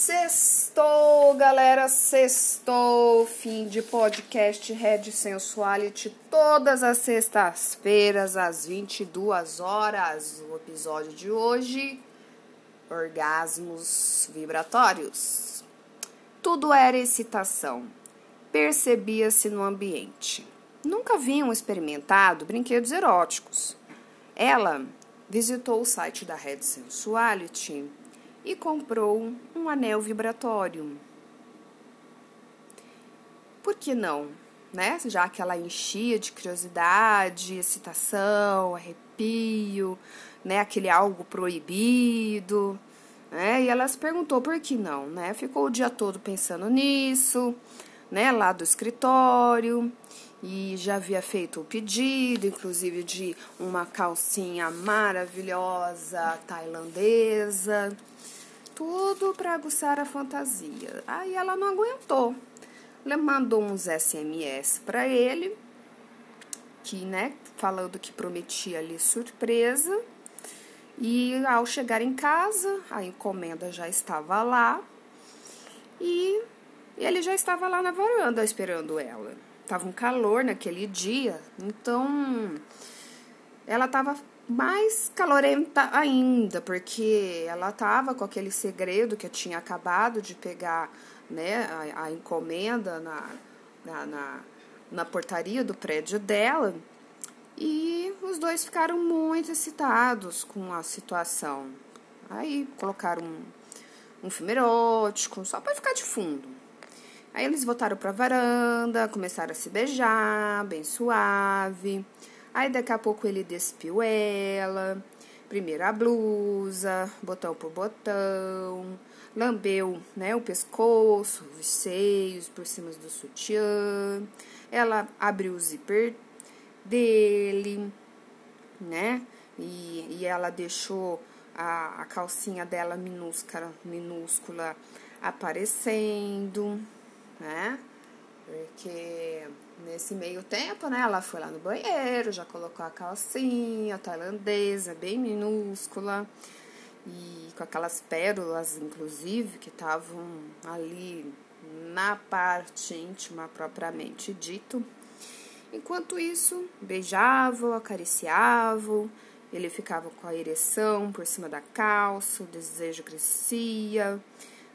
Sextou, galera, sextou, fim de podcast Red Sensuality, todas as sextas-feiras, às 22 horas. O episódio de hoje, orgasmos vibratórios. Tudo era excitação, percebia-se no ambiente. Nunca haviam experimentado brinquedos eróticos. Ela visitou o site da Red Sensuality e comprou um anel vibratório. Por que não? Né? Já que ela enchia de curiosidade, excitação, arrepio, né? aquele algo proibido. Né? E ela se perguntou por que não, né? Ficou o dia todo pensando nisso, né? Lá do escritório e já havia feito o pedido, inclusive de uma calcinha maravilhosa tailandesa, tudo para aguçar a fantasia. Aí ela não aguentou. Ela mandou uns SMS para ele, que, né, falando que prometia ali surpresa. E ao chegar em casa, a encomenda já estava lá e ele já estava lá na varanda esperando ela. Tava um calor naquele dia, então ela estava mais calorenta ainda, porque ela estava com aquele segredo que eu tinha acabado de pegar né, a, a encomenda na, na, na, na portaria do prédio dela. E os dois ficaram muito excitados com a situação. Aí colocaram um, um filme erótico, só para ficar de fundo. Aí eles voltaram para a varanda, começaram a se beijar, bem suave. Aí daqui a pouco ele despiu ela, primeiro a blusa, botão por botão, lambeu né, o pescoço, os seios por cima do sutiã. Ela abriu o zíper dele, né? E, e ela deixou a, a calcinha dela minúscula, minúscula aparecendo, né? Porque nesse meio tempo, né, ela foi lá no banheiro, já colocou a calcinha tailandesa, bem minúscula, e com aquelas pérolas, inclusive, que estavam ali na parte íntima propriamente dito. Enquanto isso, beijavam, acariciavam, ele ficava com a ereção por cima da calça, o desejo crescia,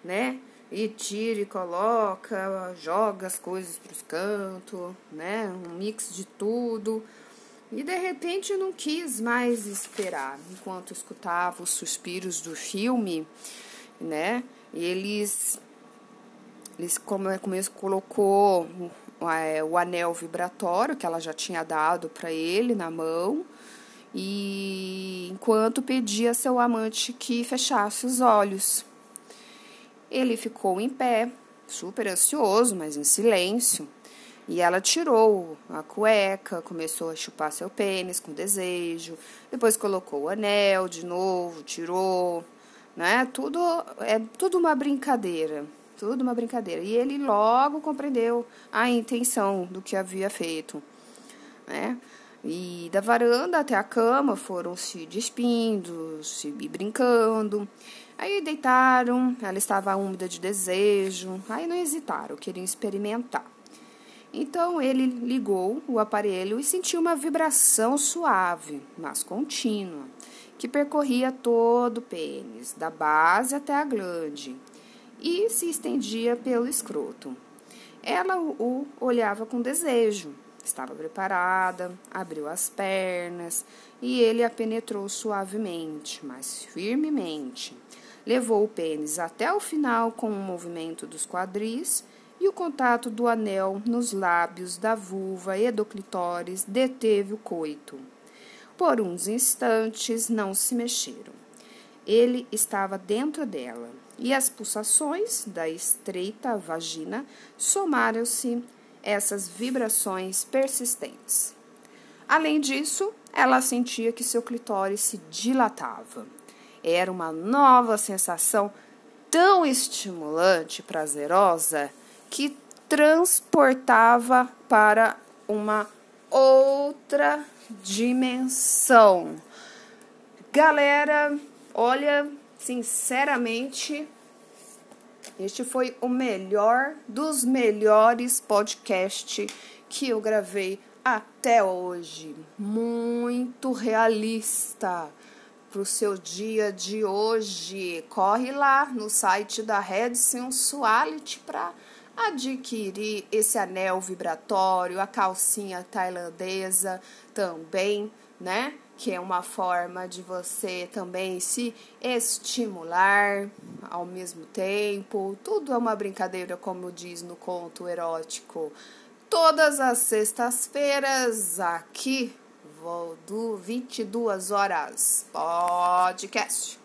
né? E tira e coloca, joga as coisas para os cantos, né? Um mix de tudo. E de repente não quis mais esperar. Enquanto escutava os suspiros do filme, né? Eles, eles como, como eles colocou é, o anel vibratório que ela já tinha dado para ele na mão. E enquanto pedia seu amante que fechasse os olhos. Ele ficou em pé, super ansioso, mas em silêncio. E ela tirou a cueca, começou a chupar seu pênis com desejo, depois colocou o anel de novo, tirou, né? Tudo é tudo uma brincadeira, tudo uma brincadeira. E ele logo compreendeu a intenção do que havia feito, né? E da varanda até a cama foram se despindo, se brincando. Aí deitaram, ela estava úmida de desejo, aí não hesitaram, queriam experimentar. Então ele ligou o aparelho e sentiu uma vibração suave, mas contínua, que percorria todo o pênis, da base até a glande, e se estendia pelo escroto. Ela o olhava com desejo, estava preparada, abriu as pernas e ele a penetrou suavemente, mas firmemente Levou o pênis até o final com o movimento dos quadris e o contato do anel nos lábios da vulva e do clitóris deteve o coito. Por uns instantes não se mexeram. Ele estava dentro dela e as pulsações da estreita vagina somaram-se essas vibrações persistentes. Além disso, ela sentia que seu clitóris se dilatava. Era uma nova sensação tão estimulante prazerosa que transportava para uma outra dimensão. Galera, olha, sinceramente, Este foi o melhor dos melhores podcasts que eu gravei até hoje. Muito realista para o seu dia de hoje. Corre lá no site da Red Sensuality para adquirir esse anel vibratório, a calcinha tailandesa também, né? Que é uma forma de você também se estimular ao mesmo tempo. Tudo é uma brincadeira, como diz no conto erótico. Todas as sextas-feiras aqui do 22 horas podcast.